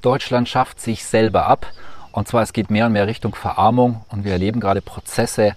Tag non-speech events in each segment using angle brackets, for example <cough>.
Deutschland schafft sich selber ab. Und zwar, es geht mehr und mehr Richtung Verarmung und wir erleben gerade Prozesse.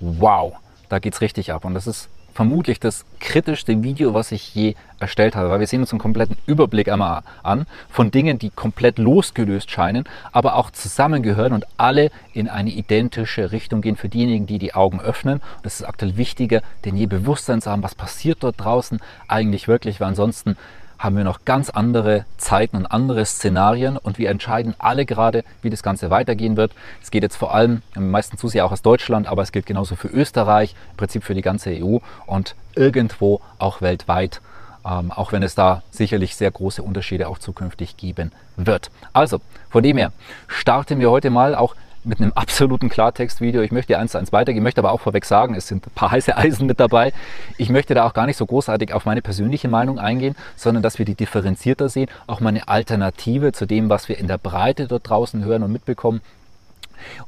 Wow, da geht es richtig ab. Und das ist vermutlich das kritischste Video, was ich je erstellt habe, weil wir sehen uns einen kompletten Überblick einmal an von Dingen, die komplett losgelöst scheinen, aber auch zusammengehören und alle in eine identische Richtung gehen für diejenigen, die die Augen öffnen. Und es ist aktuell wichtiger, denn je Bewusstsein zu haben, was passiert dort draußen eigentlich wirklich, weil ansonsten haben wir noch ganz andere Zeiten und andere Szenarien und wir entscheiden alle gerade, wie das Ganze weitergehen wird. Es geht jetzt vor allem, meistens zu sehr auch aus Deutschland, aber es gilt genauso für Österreich, im Prinzip für die ganze EU und irgendwo auch weltweit. Ähm, auch wenn es da sicherlich sehr große Unterschiede auch zukünftig geben wird. Also, von dem her starten wir heute mal auch mit einem absoluten Klartextvideo. Ich möchte eins zu eins weitergehen, möchte aber auch vorweg sagen, es sind ein paar <laughs> heiße Eisen mit dabei. Ich möchte da auch gar nicht so großartig auf meine persönliche Meinung eingehen, sondern dass wir die differenzierter sehen, auch mal eine Alternative zu dem, was wir in der Breite dort draußen hören und mitbekommen,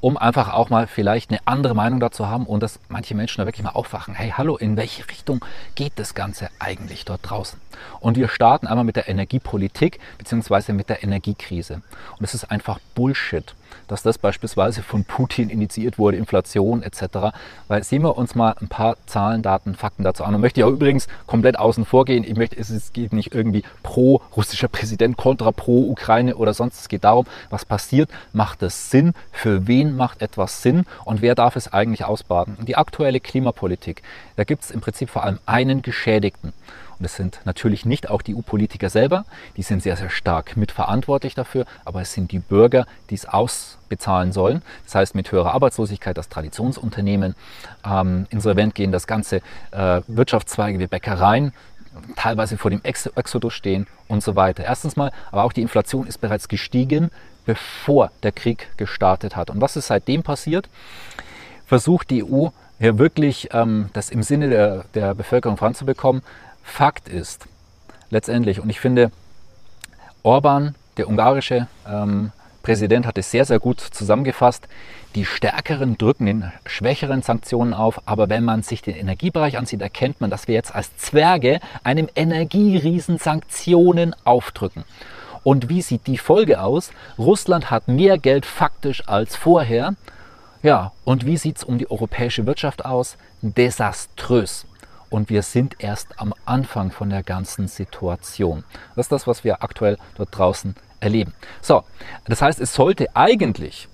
um einfach auch mal vielleicht eine andere Meinung dazu haben und dass manche Menschen da wirklich mal aufwachen. Hey, hallo, in welche Richtung geht das Ganze eigentlich dort draußen? Und wir starten einmal mit der Energiepolitik bzw. mit der Energiekrise. Und es ist einfach Bullshit dass das beispielsweise von Putin initiiert wurde, Inflation etc. Weil sehen wir uns mal ein paar Zahlen, Daten, Fakten dazu an. Und möchte auch übrigens komplett außen vor gehen. Ich möchte, es geht nicht irgendwie pro russischer Präsident, kontra pro Ukraine oder sonst. Es geht darum, was passiert, macht es Sinn, für wen macht etwas Sinn und wer darf es eigentlich ausbaden. Die aktuelle Klimapolitik, da gibt es im Prinzip vor allem einen Geschädigten. Und es sind natürlich nicht auch die EU-Politiker selber, die sind sehr, sehr stark mitverantwortlich dafür, aber es sind die Bürger, die es ausbezahlen sollen. Das heißt, mit höherer Arbeitslosigkeit, das Traditionsunternehmen ähm, insolvent gehen, das ganze äh, Wirtschaftszweige wie Bäckereien teilweise vor dem Ex Exodus stehen und so weiter. Erstens mal, aber auch die Inflation ist bereits gestiegen, bevor der Krieg gestartet hat. Und was ist seitdem passiert? Versucht die EU hier wirklich ähm, das im Sinne der, der Bevölkerung voranzubekommen, Fakt ist letztendlich, und ich finde, Orban, der ungarische ähm, Präsident, hat es sehr, sehr gut zusammengefasst. Die Stärkeren drücken den schwächeren Sanktionen auf, aber wenn man sich den Energiebereich ansieht, erkennt man, dass wir jetzt als Zwerge einem Energieriesen Sanktionen aufdrücken. Und wie sieht die Folge aus? Russland hat mehr Geld faktisch als vorher. Ja, und wie sieht es um die europäische Wirtschaft aus? Desaströs und wir sind erst am Anfang von der ganzen Situation. Das ist das, was wir aktuell dort draußen erleben. So, das heißt, es sollte eigentlich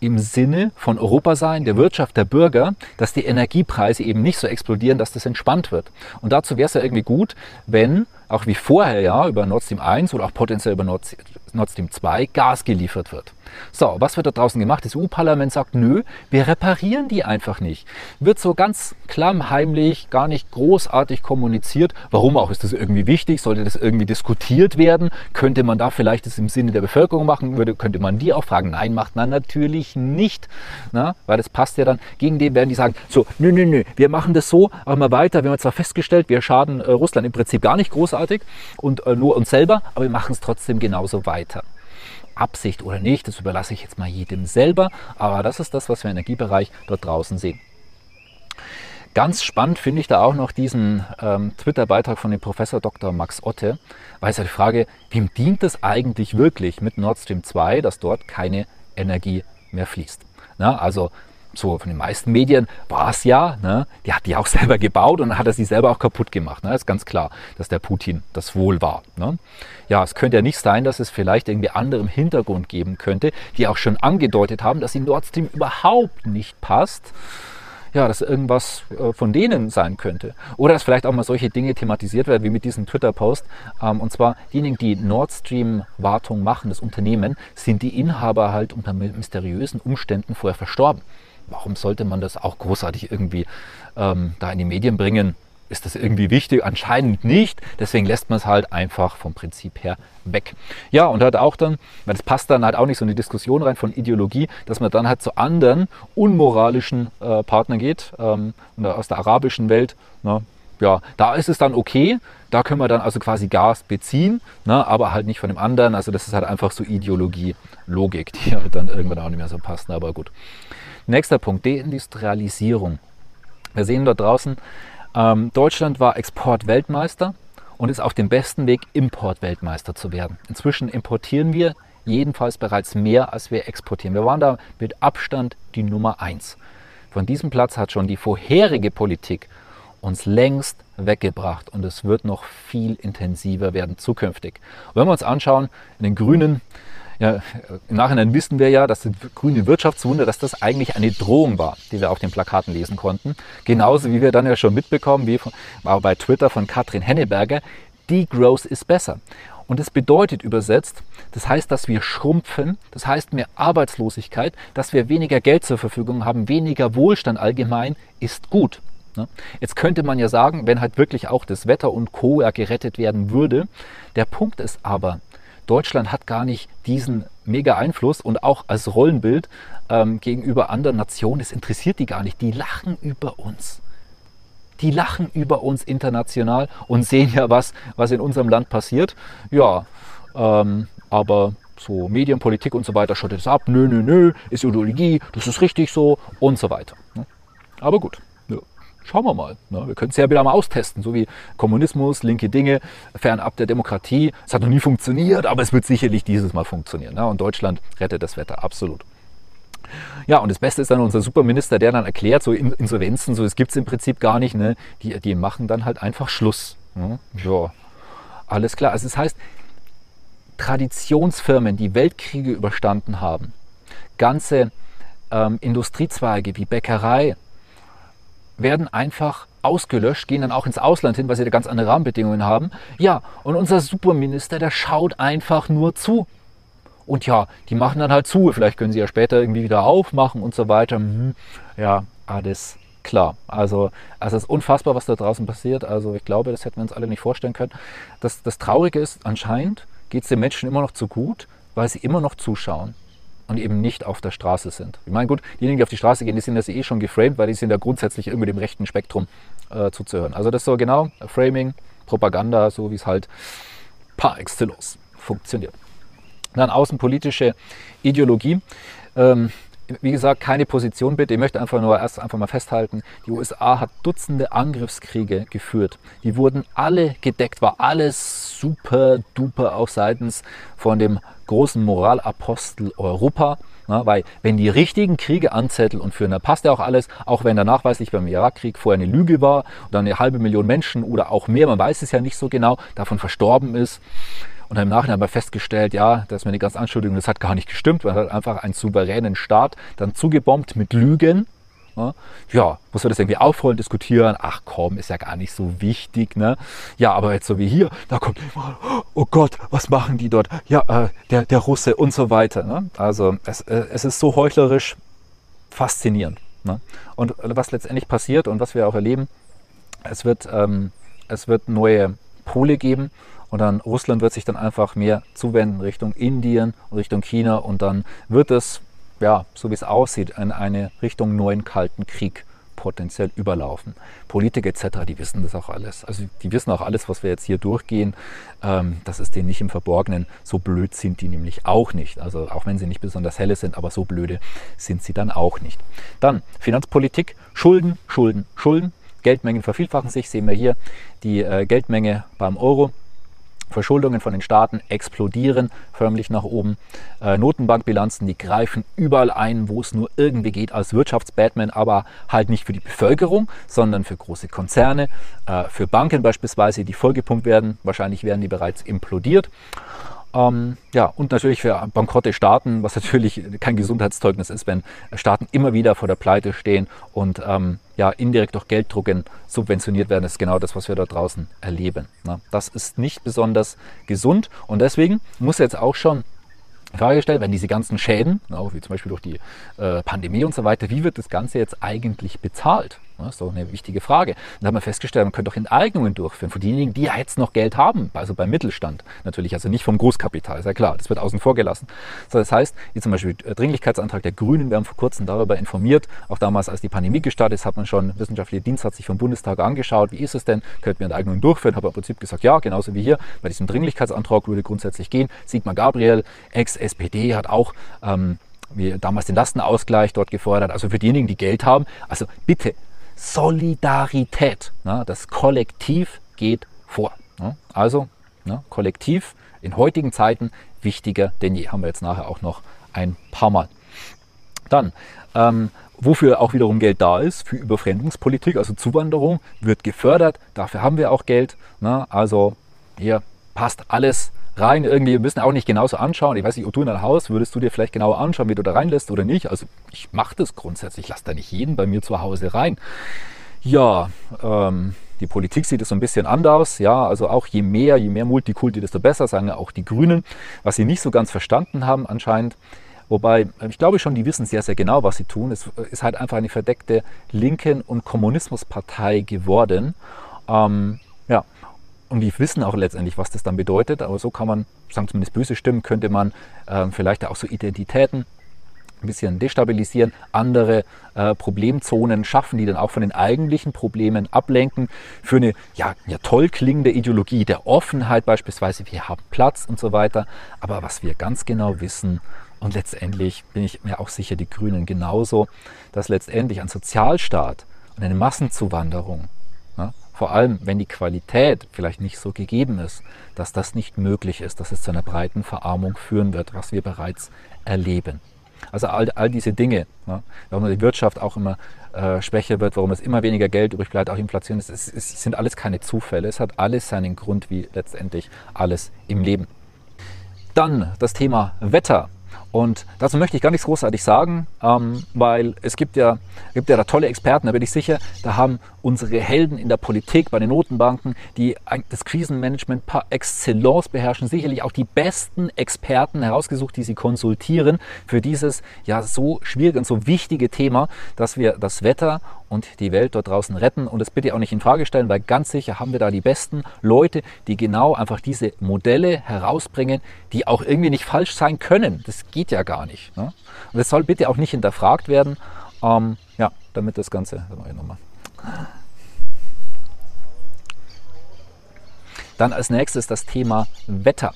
im Sinne von Europa sein, der Wirtschaft, der Bürger, dass die Energiepreise eben nicht so explodieren, dass das entspannt wird. Und dazu wäre es ja irgendwie gut, wenn auch wie vorher ja über Nord Stream 1 oder auch potenziell über Nord, Nord Stream 2 Gas geliefert wird. So, was wird da draußen gemacht? Das EU-Parlament sagt, nö, wir reparieren die einfach nicht. Wird so ganz klammheimlich, gar nicht großartig kommuniziert. Warum auch? Ist das irgendwie wichtig? Sollte das irgendwie diskutiert werden? Könnte man da vielleicht das im Sinne der Bevölkerung machen? Würde, könnte man die auch fragen? Nein, macht man natürlich nicht. Na, weil das passt ja dann. Gegen den werden die sagen, so, nö, nö, nö, wir machen das so, machen wir weiter. Wir haben zwar festgestellt, wir schaden äh, Russland im Prinzip gar nicht großartig und äh, nur uns selber, aber wir machen es trotzdem genauso weiter. Absicht oder nicht, das überlasse ich jetzt mal jedem selber, aber das ist das, was wir im Energiebereich dort draußen sehen. Ganz spannend finde ich da auch noch diesen ähm, Twitter-Beitrag von dem Professor Dr. Max Otte, weil es ja die Frage, wem dient es eigentlich wirklich mit Nord Stream 2, dass dort keine Energie mehr fließt? Na, also so von den meisten Medien war es ja, ne, die hat die auch <laughs> selber gebaut und dann hat er sie selber auch kaputt gemacht. Ne? Ist ganz klar, dass der Putin das wohl war. Ne? Ja, es könnte ja nicht sein, dass es vielleicht irgendwie andere im Hintergrund geben könnte, die auch schon angedeutet haben, dass in Nord Stream überhaupt nicht passt. Ja, dass irgendwas äh, von denen sein könnte. Oder dass vielleicht auch mal solche Dinge thematisiert werden, wie mit diesem Twitter-Post. Ähm, und zwar diejenigen, die Nord Stream-Wartung machen, das Unternehmen, sind die Inhaber halt unter mysteriösen Umständen vorher verstorben warum sollte man das auch großartig irgendwie ähm, da in die Medien bringen? ist das irgendwie wichtig? Anscheinend nicht. Deswegen lässt man es halt einfach vom Prinzip her weg. Ja, und hat auch dann, weil das passt dann halt auch nicht so in die Diskussion rein von Ideologie, dass man dann halt zu anderen unmoralischen äh, Partnern geht, ähm, aus der arabischen Welt. Ne? Ja, da ist es dann okay, da können wir dann also quasi Gas beziehen, ne, aber halt nicht von dem anderen. Also das ist halt einfach so Ideologie, Logik, die halt dann irgendwann auch nicht mehr so passt. Aber gut. Nächster Punkt, Deindustrialisierung. Wir sehen dort draußen, ähm, Deutschland war Exportweltmeister und ist auf dem besten Weg, Importweltmeister zu werden. Inzwischen importieren wir jedenfalls bereits mehr, als wir exportieren. Wir waren da mit Abstand die Nummer eins. Von diesem Platz hat schon die vorherige Politik uns längst weggebracht und es wird noch viel intensiver werden zukünftig. Wenn wir uns anschauen, in den Grünen, ja, im Nachhinein wissen wir ja, dass das grüne Wirtschaftswunder, dass das eigentlich eine Drohung war, die wir auf den Plakaten lesen konnten. Genauso wie wir dann ja schon mitbekommen, wie von, bei Twitter von Katrin Henneberger, Degrowth ist besser. Und das bedeutet übersetzt, das heißt, dass wir schrumpfen, das heißt mehr Arbeitslosigkeit, dass wir weniger Geld zur Verfügung haben, weniger Wohlstand allgemein ist gut. Ne? Jetzt könnte man ja sagen, wenn halt wirklich auch das Wetter und Co. Ja gerettet werden würde. Der Punkt ist aber, Deutschland hat gar nicht diesen mega Einfluss und auch als Rollenbild ähm, gegenüber anderen Nationen, das interessiert die gar nicht. Die lachen über uns. Die lachen über uns international und sehen ja, was, was in unserem Land passiert. Ja, ähm, aber so Medienpolitik und so weiter schottet es ab. Nö, nö, nö, ist Ideologie, das ist richtig so und so weiter. Ne? Aber gut. Schauen wir mal. Ne? Wir können es ja wieder mal austesten, so wie Kommunismus, linke Dinge, fernab der Demokratie. Es hat noch nie funktioniert, aber es wird sicherlich dieses Mal funktionieren. Ne? Und Deutschland rettet das Wetter, absolut. Ja, und das Beste ist dann unser Superminister, der dann erklärt, so Insolvenzen, so das gibt es im Prinzip gar nicht. Ne? Die, die machen dann halt einfach Schluss. Ne? Ja, alles klar. Also das heißt, Traditionsfirmen, die Weltkriege überstanden haben, ganze ähm, Industriezweige wie Bäckerei, werden einfach ausgelöscht, gehen dann auch ins Ausland hin, weil sie da ganz andere Rahmenbedingungen haben. Ja, und unser Superminister, der schaut einfach nur zu. Und ja, die machen dann halt zu. Vielleicht können sie ja später irgendwie wieder aufmachen und so weiter. Mhm. Ja, alles klar. Also, also es ist unfassbar, was da draußen passiert. Also ich glaube, das hätten wir uns alle nicht vorstellen können. Das, das Traurige ist, anscheinend geht es den Menschen immer noch zu gut, weil sie immer noch zuschauen und eben nicht auf der Straße sind. Ich meine, gut, diejenigen, die auf die Straße gehen, die sind das eh schon geframed, weil die sind ja grundsätzlich irgendwie dem rechten Spektrum äh, zuzuhören. Also das so genau Framing, Propaganda, so wie es halt par excellence funktioniert. Dann außenpolitische Ideologie. Ähm, wie gesagt, keine Position bitte. Ich möchte einfach nur erst einfach mal festhalten, die USA hat Dutzende Angriffskriege geführt. Die wurden alle gedeckt, war alles super duper auch seitens von dem großen Moralapostel Europa. Na, weil wenn die richtigen Kriege anzetteln und führen, dann passt ja auch alles, auch wenn da nachweislich beim Irakkrieg vorher eine Lüge war oder eine halbe Million Menschen oder auch mehr, man weiß es ja nicht so genau, davon verstorben ist. Und im Nachhinein haben wir festgestellt, ja, das ist mir eine ganz Anschuldigung, das hat gar nicht gestimmt. Man hat einfach einen souveränen Staat dann zugebombt mit Lügen. Ja, muss man das irgendwie aufrollen, diskutieren? Ach komm, ist ja gar nicht so wichtig. Ne? Ja, aber jetzt so wie hier, da kommt oh Gott, was machen die dort? Ja, äh, der, der Russe und so weiter. Ne? Also es, äh, es ist so heuchlerisch faszinierend. Ne? Und was letztendlich passiert und was wir auch erleben, es wird, ähm, es wird neue Pole geben und dann Russland wird sich dann einfach mehr zuwenden Richtung Indien, Richtung China und dann wird es, ja, so wie es aussieht, in eine Richtung neuen Kalten Krieg potenziell überlaufen. Politiker etc., die wissen das auch alles. Also die wissen auch alles, was wir jetzt hier durchgehen. Ähm, das ist denen nicht im Verborgenen. So blöd sind die nämlich auch nicht. Also auch wenn sie nicht besonders helle sind, aber so blöde sind sie dann auch nicht. Dann Finanzpolitik, Schulden, Schulden, Schulden. Geldmengen vervielfachen sich, sehen wir hier die äh, Geldmenge beim Euro Verschuldungen von den Staaten explodieren förmlich nach oben. Äh, Notenbankbilanzen, die greifen überall ein, wo es nur irgendwie geht, als Wirtschaftsbatman, aber halt nicht für die Bevölkerung, sondern für große Konzerne, äh, für Banken beispielsweise, die vollgepumpt werden. Wahrscheinlich werden die bereits implodiert. Ähm, ja, und natürlich für bankrotte Staaten, was natürlich kein Gesundheitszeugnis ist, wenn Staaten immer wieder vor der Pleite stehen und ähm, ja, indirekt durch Gelddrucken subventioniert werden, ist genau das, was wir da draußen erleben. Ne? Das ist nicht besonders gesund und deswegen muss jetzt auch schon die Frage gestellt, wenn diese ganzen Schäden, auch wie zum Beispiel durch die äh, Pandemie und so weiter, wie wird das Ganze jetzt eigentlich bezahlt? Das ist doch eine wichtige Frage. Dann haben wir festgestellt, man könnte doch Enteignungen durchführen von denjenigen, die ja jetzt noch Geld haben, also beim Mittelstand natürlich, also nicht vom Großkapital, ist ja klar, das wird außen vor gelassen. So, das heißt, wie zum Beispiel Dringlichkeitsantrag der Grünen, wir haben vor kurzem darüber informiert, auch damals, als die Pandemie gestartet ist, hat man schon, wissenschaftlicher Dienst hat sich vom Bundestag angeschaut, wie ist es denn, könnten wir Enteignungen durchführen, habe im Prinzip gesagt, ja, genauso wie hier, bei diesem Dringlichkeitsantrag würde grundsätzlich gehen. Sigmar Gabriel, Ex-SPD, hat auch ähm, wie damals den Lastenausgleich dort gefordert, also für diejenigen, die Geld haben. Also bitte Solidarität. Ne? Das Kollektiv geht vor. Ne? Also ne? Kollektiv in heutigen Zeiten wichtiger denn je. Haben wir jetzt nachher auch noch ein paar Mal. Dann, ähm, wofür auch wiederum Geld da ist, für Überfremdungspolitik, also Zuwanderung, wird gefördert. Dafür haben wir auch Geld. Also hier passt alles rein. Irgendwie, wir müssen auch nicht genauso anschauen. Ich weiß nicht, ob du in dein Haus würdest du dir vielleicht genauer anschauen, wie du da reinlässt oder nicht. Also ich mache das grundsätzlich. Ich lasse da nicht jeden bei mir zu Hause rein. Ja, ähm, die Politik sieht es so ein bisschen anders. Ja, also auch je mehr, je mehr Multikulti, desto besser, sagen auch die Grünen. Was sie nicht so ganz verstanden haben anscheinend, Wobei, ich glaube schon, die wissen sehr, sehr genau, was sie tun. Es ist halt einfach eine verdeckte Linken- und Kommunismuspartei geworden. Ähm, und die wissen auch letztendlich, was das dann bedeutet. Aber so kann man, sagen zumindest böse Stimmen, könnte man äh, vielleicht auch so Identitäten ein bisschen destabilisieren, andere äh, Problemzonen schaffen, die dann auch von den eigentlichen Problemen ablenken. Für eine ja, ja, toll klingende Ideologie der Offenheit beispielsweise, wir haben Platz und so weiter. Aber was wir ganz genau wissen, und letztendlich bin ich mir auch sicher, die Grünen genauso, dass letztendlich ein Sozialstaat und eine Massenzuwanderung vor allem wenn die Qualität vielleicht nicht so gegeben ist, dass das nicht möglich ist, dass es zu einer breiten Verarmung führen wird, was wir bereits erleben. Also all, all diese Dinge, ne, warum die Wirtschaft auch immer äh, schwächer wird, warum es immer weniger Geld übrig bleibt, auch Inflation, es, es, es sind alles keine Zufälle. Es hat alles seinen Grund, wie letztendlich alles im Leben. Dann das Thema Wetter. Und dazu möchte ich gar nichts großartig sagen, ähm, weil es gibt ja, gibt ja da tolle Experten, da bin ich sicher, da haben unsere Helden in der Politik, bei den Notenbanken, die das Krisenmanagement par excellence beherrschen, sicherlich auch die besten Experten herausgesucht, die sie konsultieren für dieses ja so schwierige und so wichtige Thema, dass wir das Wetter und die Welt dort draußen retten und das bitte auch nicht in Frage stellen, weil ganz sicher haben wir da die besten Leute, die genau einfach diese Modelle herausbringen, die auch irgendwie nicht falsch sein können. Das geht ja gar nicht. Ne? Und das soll bitte auch nicht hinterfragt werden. Ähm, ja, damit das Ganze. Dann als nächstes das Thema Wetter.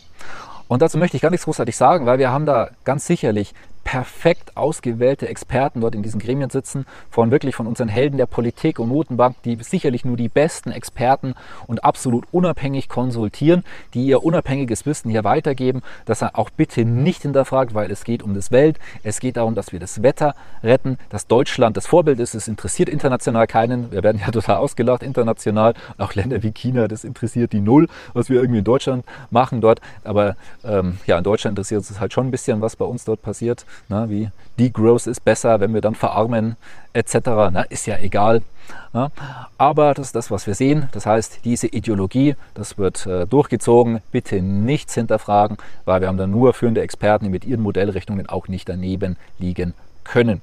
Und dazu möchte ich gar nichts großartig sagen, weil wir haben da ganz sicherlich perfekt ausgewählte Experten dort in diesen Gremien sitzen, von wirklich von unseren Helden der Politik und Notenbank, die sicherlich nur die besten Experten und absolut unabhängig konsultieren, die ihr unabhängiges Wissen hier weitergeben, das er auch bitte nicht hinterfragt, weil es geht um das Welt, es geht darum, dass wir das Wetter retten, dass Deutschland das Vorbild ist, es interessiert international keinen, wir werden ja total ausgelacht international, auch Länder wie China, das interessiert die Null, was wir irgendwie in Deutschland machen dort, aber ähm, ja, in Deutschland interessiert es halt schon ein bisschen, was bei uns dort passiert ne, wie Degrowth ist besser, wenn wir dann verarmen etc. Na, ist ja egal. Ne? Aber das ist das, was wir sehen. Das heißt, diese Ideologie, das wird äh, durchgezogen. Bitte nichts hinterfragen, weil wir haben dann nur führende Experten, die mit ihren Modellrichtungen auch nicht daneben liegen können.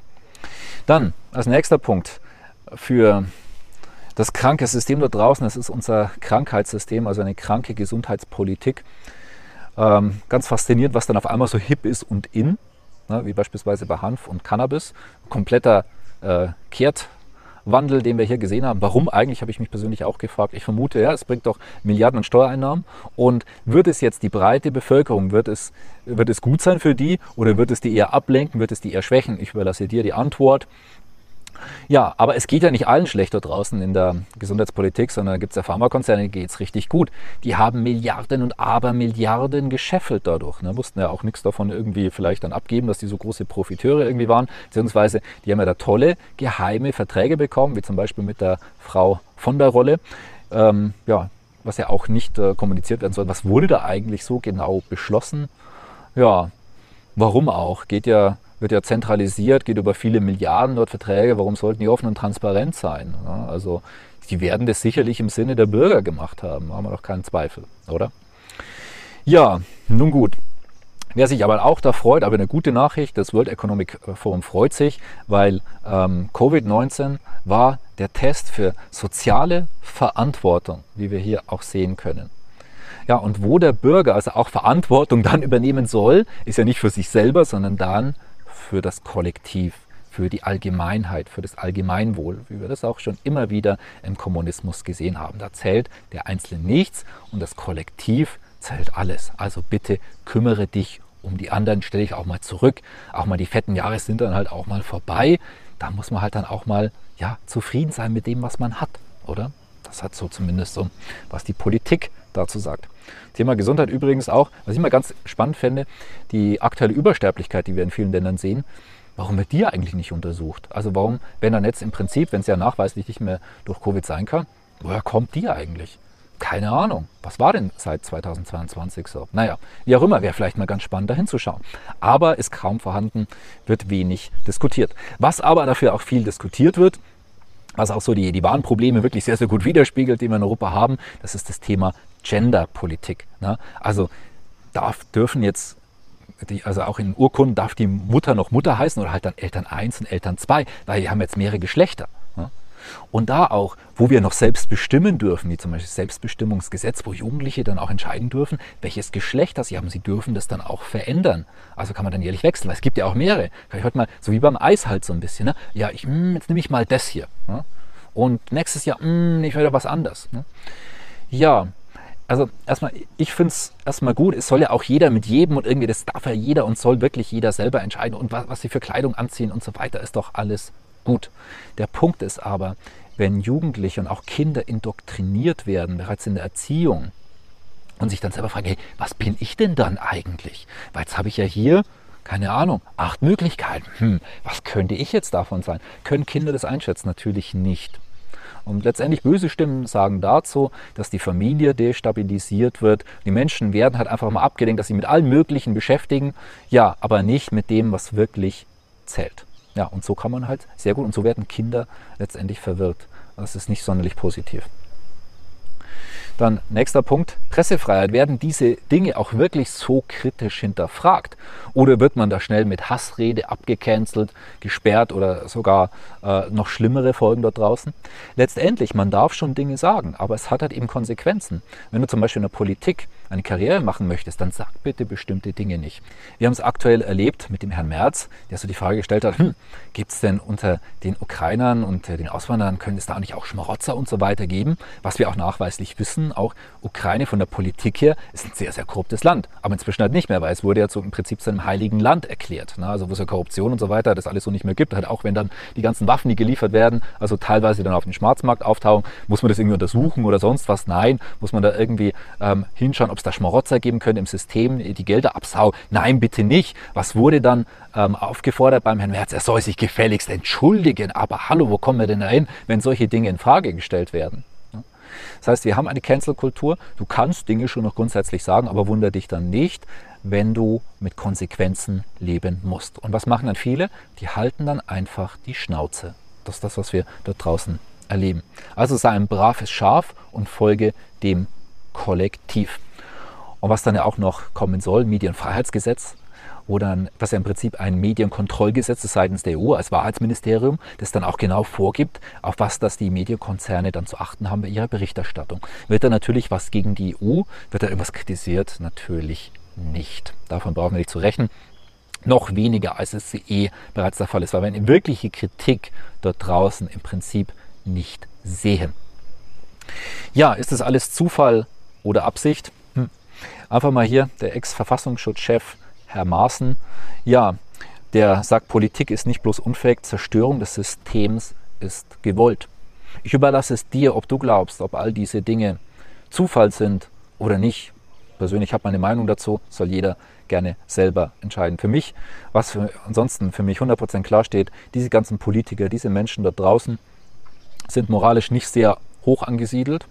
Dann als nächster Punkt für das kranke System dort draußen, das ist unser Krankheitssystem, also eine kranke Gesundheitspolitik. Ähm, ganz faszinierend, was dann auf einmal so hip ist und in ne, wie beispielsweise bei Hanf und Cannabis. Kompletter äh, Kehrtwandel, den wir hier gesehen haben. Warum eigentlich, habe ich mich persönlich auch gefragt. Ich vermute, ja, es bringt doch Milliarden an Steuereinnahmen. Und wird es jetzt die breite Bevölkerung, wird es, wird es gut sein für die oder wird es die eher ablenken, wird es die eher schwächen? Ich überlasse dir die Antwort. Ja, aber es geht ja nicht allen schlecht da draußen in der Gesundheitspolitik, sondern da gibt es ja Pharmakonzerne, denen geht es richtig gut. Die haben Milliarden und Abermilliarden gescheffelt dadurch. Ne? Mussten ja auch nichts davon irgendwie vielleicht dann abgeben, dass die so große Profiteure irgendwie waren. Beziehungsweise die haben ja da tolle geheime Verträge bekommen, wie zum Beispiel mit der Frau von der Rolle. Ähm, ja, was ja auch nicht äh, kommuniziert werden soll. Was wurde da eigentlich so genau beschlossen? Ja, warum auch? Geht ja wird ja zentralisiert, geht über viele Milliarden dort Verträge. Warum sollten die offen und transparent sein? Also die werden das sicherlich im Sinne der Bürger gemacht haben, haben wir doch keinen Zweifel, oder? Ja, nun gut. Wer sich aber auch da freut, aber eine gute Nachricht, das World Economic Forum freut sich, weil ähm, Covid-19 war der Test für soziale Verantwortung, wie wir hier auch sehen können. Ja, und wo der Bürger also auch Verantwortung dann übernehmen soll, ist ja nicht für sich selber, sondern dann für das Kollektiv, für die Allgemeinheit, für das Allgemeinwohl, wie wir das auch schon immer wieder im Kommunismus gesehen haben. Da zählt der Einzelne nichts und das Kollektiv zählt alles. Also bitte kümmere dich um die anderen, stelle ich auch mal zurück. Auch mal die fetten Jahre sind dann halt auch mal vorbei. Da muss man halt dann auch mal ja, zufrieden sein mit dem, was man hat, oder? Das hat so zumindest so, was die Politik dazu sagt. Thema Gesundheit übrigens auch, was ich mal ganz spannend fände, die aktuelle Übersterblichkeit, die wir in vielen Ländern sehen. Warum wird die eigentlich nicht untersucht? Also warum, wenn dann jetzt im Prinzip, wenn es ja nachweislich nicht mehr durch Covid sein kann, woher kommt die eigentlich? Keine Ahnung. Was war denn seit 2022 so? Naja, wie auch immer, wäre vielleicht mal ganz spannend, da hinzuschauen. Aber ist kaum vorhanden, wird wenig diskutiert. Was aber dafür auch viel diskutiert wird, was auch so die, die wahren Probleme wirklich sehr, sehr gut widerspiegelt, die wir in Europa haben, das ist das Thema Genderpolitik. Ne? Also darf, dürfen jetzt, die, also auch in Urkunden darf die Mutter noch Mutter heißen oder halt dann Eltern 1 und Eltern 2, weil die haben jetzt mehrere Geschlechter. Und da auch, wo wir noch selbst bestimmen dürfen, wie zum Beispiel Selbstbestimmungsgesetz, wo Jugendliche dann auch entscheiden dürfen, welches Geschlecht das sie haben. Sie dürfen das dann auch verändern. Also kann man dann jährlich wechseln. Es gibt ja auch mehrere. Ich heute mal, so wie beim Eis halt so ein bisschen. Ne? Ja, ich, hm, jetzt nehme ich mal das hier. Ne? Und nächstes Jahr, mh, ich wieder was anderes. Ne? Ja, also erstmal, ich finde es erstmal gut, es soll ja auch jeder mit jedem und irgendwie, das darf ja jeder und soll wirklich jeder selber entscheiden und was, was sie für Kleidung anziehen und so weiter, ist doch alles gut. Der Punkt ist aber, wenn Jugendliche und auch Kinder indoktriniert werden, bereits in der Erziehung, und sich dann selber fragen, hey, was bin ich denn dann eigentlich? Weil jetzt habe ich ja hier, keine Ahnung, acht Möglichkeiten. Hm, was könnte ich jetzt davon sein? Können Kinder das einschätzen? Natürlich nicht. Und letztendlich böse Stimmen sagen dazu, dass die Familie destabilisiert wird. Die Menschen werden halt einfach mal abgelenkt, dass sie mit allem Möglichen beschäftigen, ja, aber nicht mit dem, was wirklich zählt. Ja, und so kann man halt sehr gut, und so werden Kinder letztendlich verwirrt. Das ist nicht sonderlich positiv. Dann nächster Punkt, Pressefreiheit. Werden diese Dinge auch wirklich so kritisch hinterfragt? Oder wird man da schnell mit Hassrede abgecancelt, gesperrt oder sogar äh, noch schlimmere Folgen dort draußen? Letztendlich, man darf schon Dinge sagen, aber es hat halt eben Konsequenzen. Wenn du zum Beispiel in der Politik eine Karriere machen möchtest, dann sag bitte bestimmte Dinge nicht. Wir haben es aktuell erlebt mit dem Herrn Merz, der so die Frage gestellt hat, hm, gibt es denn unter den Ukrainern und den Auswanderern, können es da nicht auch Schmarotzer und so weiter geben? Was wir auch nachweislich wissen, auch Ukraine von der Politik her ist ein sehr, sehr korruptes Land. Aber inzwischen halt nicht mehr, weil es wurde ja so im Prinzip zu einem heiligen Land erklärt. Ne? Also wo es ja Korruption und so weiter, das alles so nicht mehr gibt. Halt auch wenn dann die ganzen Waffen, die geliefert werden, also teilweise dann auf dem Schwarzmarkt auftauchen, muss man das irgendwie untersuchen oder sonst was? Nein. Muss man da irgendwie ähm, hinschauen, ob es da Schmarotzer geben könnte im System, die Gelder absau? Nein, bitte nicht. Was wurde dann ähm, aufgefordert beim Herrn Merz? Er soll sich gefälligst entschuldigen. Aber hallo, wo kommen wir denn da hin, wenn solche Dinge in Frage gestellt werden? Das heißt, wir haben eine Cancel-Kultur. Du kannst Dinge schon noch grundsätzlich sagen, aber wunder dich dann nicht, wenn du mit Konsequenzen leben musst. Und was machen dann viele? Die halten dann einfach die Schnauze. Das ist das, was wir dort draußen erleben. Also sei ein braves Schaf und folge dem Kollektiv. Und was dann ja auch noch kommen soll, Medienfreiheitsgesetz, oder was ja im Prinzip ein Medienkontrollgesetz ist seitens der EU als Wahrheitsministerium, das dann auch genau vorgibt, auf was das die Medienkonzerne dann zu achten haben bei ihrer Berichterstattung. Wird da natürlich was gegen die EU, wird da irgendwas kritisiert? Natürlich nicht. Davon brauchen wir nicht zu rechnen. Noch weniger als es eh bereits der Fall ist, weil wir eine wirkliche Kritik dort draußen im Prinzip nicht sehen. Ja, ist das alles Zufall oder Absicht? Einfach mal hier der Ex-Verfassungsschutzchef Herr Maaßen, ja, der sagt, Politik ist nicht bloß unfähig, Zerstörung des Systems ist gewollt. Ich überlasse es dir, ob du glaubst, ob all diese Dinge Zufall sind oder nicht. Persönlich habe meine Meinung dazu, soll jeder gerne selber entscheiden. Für mich, was für, ansonsten für mich 100% klar steht, diese ganzen Politiker, diese Menschen da draußen sind moralisch nicht sehr hoch angesiedelt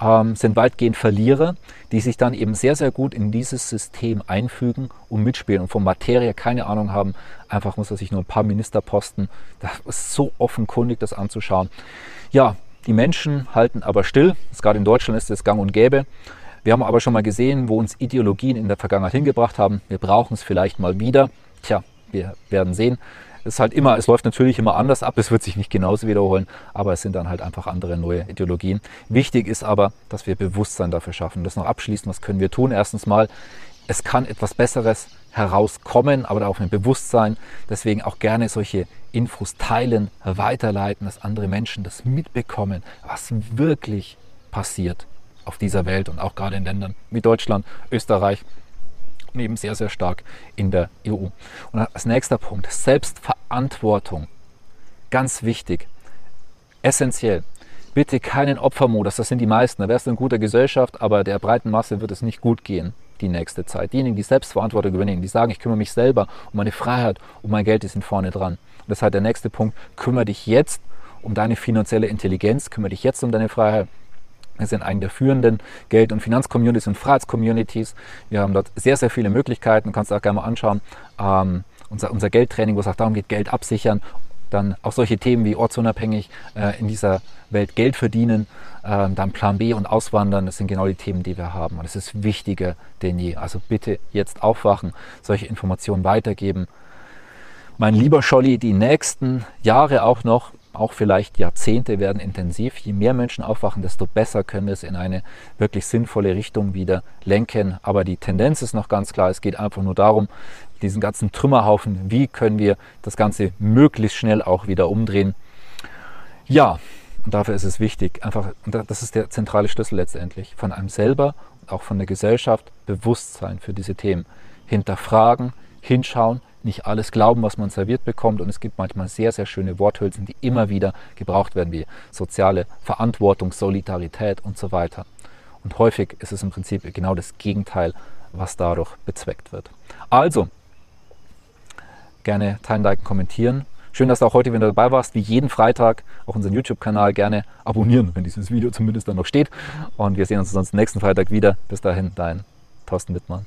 ähm, sind weitgehend Verlierer, die sich dann eben sehr, sehr gut in dieses System einfügen und mitspielen und von Materie keine Ahnung haben. Einfach muss er sich nur ein paar Ministerposten. Das ist so offenkundig, das anzuschauen. Ja, die Menschen halten aber still. Gerade in Deutschland ist es gang und gäbe. Wir haben aber schon mal gesehen, wo uns Ideologien in der Vergangenheit hingebracht haben. Wir brauchen es vielleicht mal wieder. Tja, wir werden sehen. Es ist halt immer, es läuft natürlich immer anders ab, es wird sich nicht genauso wiederholen, aber es sind dann halt einfach andere neue Ideologien. Wichtig ist aber, dass wir Bewusstsein dafür schaffen. Das noch abschließend, was können wir tun? Erstens mal, es kann etwas Besseres herauskommen, aber auch ein Bewusstsein. Deswegen auch gerne solche Infos teilen, weiterleiten, dass andere Menschen das mitbekommen, was wirklich passiert auf dieser Welt und auch gerade in Ländern wie Deutschland, Österreich und eben sehr, sehr stark in der EU. Und als nächster Punkt, Selbstverantwortung. Ganz wichtig, essentiell. Bitte keinen Opfermodus, das sind die meisten. Da wärst du in guter Gesellschaft, aber der breiten Masse wird es nicht gut gehen die nächste Zeit. Diejenigen, die Selbstverantwortung übernehmen, die sagen, ich kümmere mich selber um meine Freiheit, um mein Geld, die sind vorne dran. Das ist halt der nächste Punkt. Kümmere dich jetzt um deine finanzielle Intelligenz, kümmere dich jetzt um deine Freiheit. Wir sind eine der führenden Geld- und Finanzcommunities und Freiheitscommunities. Wir haben dort sehr, sehr viele Möglichkeiten. Du kannst auch gerne mal anschauen. Ähm, unser, unser Geldtraining, wo es auch darum geht, Geld absichern. Dann auch solche Themen wie ortsunabhängig äh, in dieser Welt Geld verdienen. Ähm, dann Plan B und Auswandern, das sind genau die Themen, die wir haben. Und es ist wichtiger denn je. Also bitte jetzt aufwachen, solche Informationen weitergeben. Mein lieber Scholli, die nächsten Jahre auch noch, auch vielleicht Jahrzehnte werden intensiv. Je mehr Menschen aufwachen, desto besser können wir es in eine wirklich sinnvolle Richtung wieder lenken. Aber die Tendenz ist noch ganz klar. Es geht einfach nur darum, diesen ganzen Trümmerhaufen, wie können wir das Ganze möglichst schnell auch wieder umdrehen. Ja, und dafür ist es wichtig, einfach, das ist der zentrale Schlüssel letztendlich, von einem selber und auch von der Gesellschaft Bewusstsein für diese Themen. Hinterfragen, hinschauen, nicht alles glauben, was man serviert bekommt. Und es gibt manchmal sehr, sehr schöne Worthülsen, die immer wieder gebraucht werden, wie soziale Verantwortung, Solidarität und so weiter. Und häufig ist es im Prinzip genau das Gegenteil, was dadurch bezweckt wird. Also, gerne teilen, liken, kommentieren. Schön, dass du auch heute wieder dabei warst. Wie jeden Freitag auch unseren YouTube-Kanal gerne abonnieren, wenn dieses Video zumindest dann noch steht. Und wir sehen uns sonst nächsten Freitag wieder. Bis dahin, dein Thorsten Wittmann.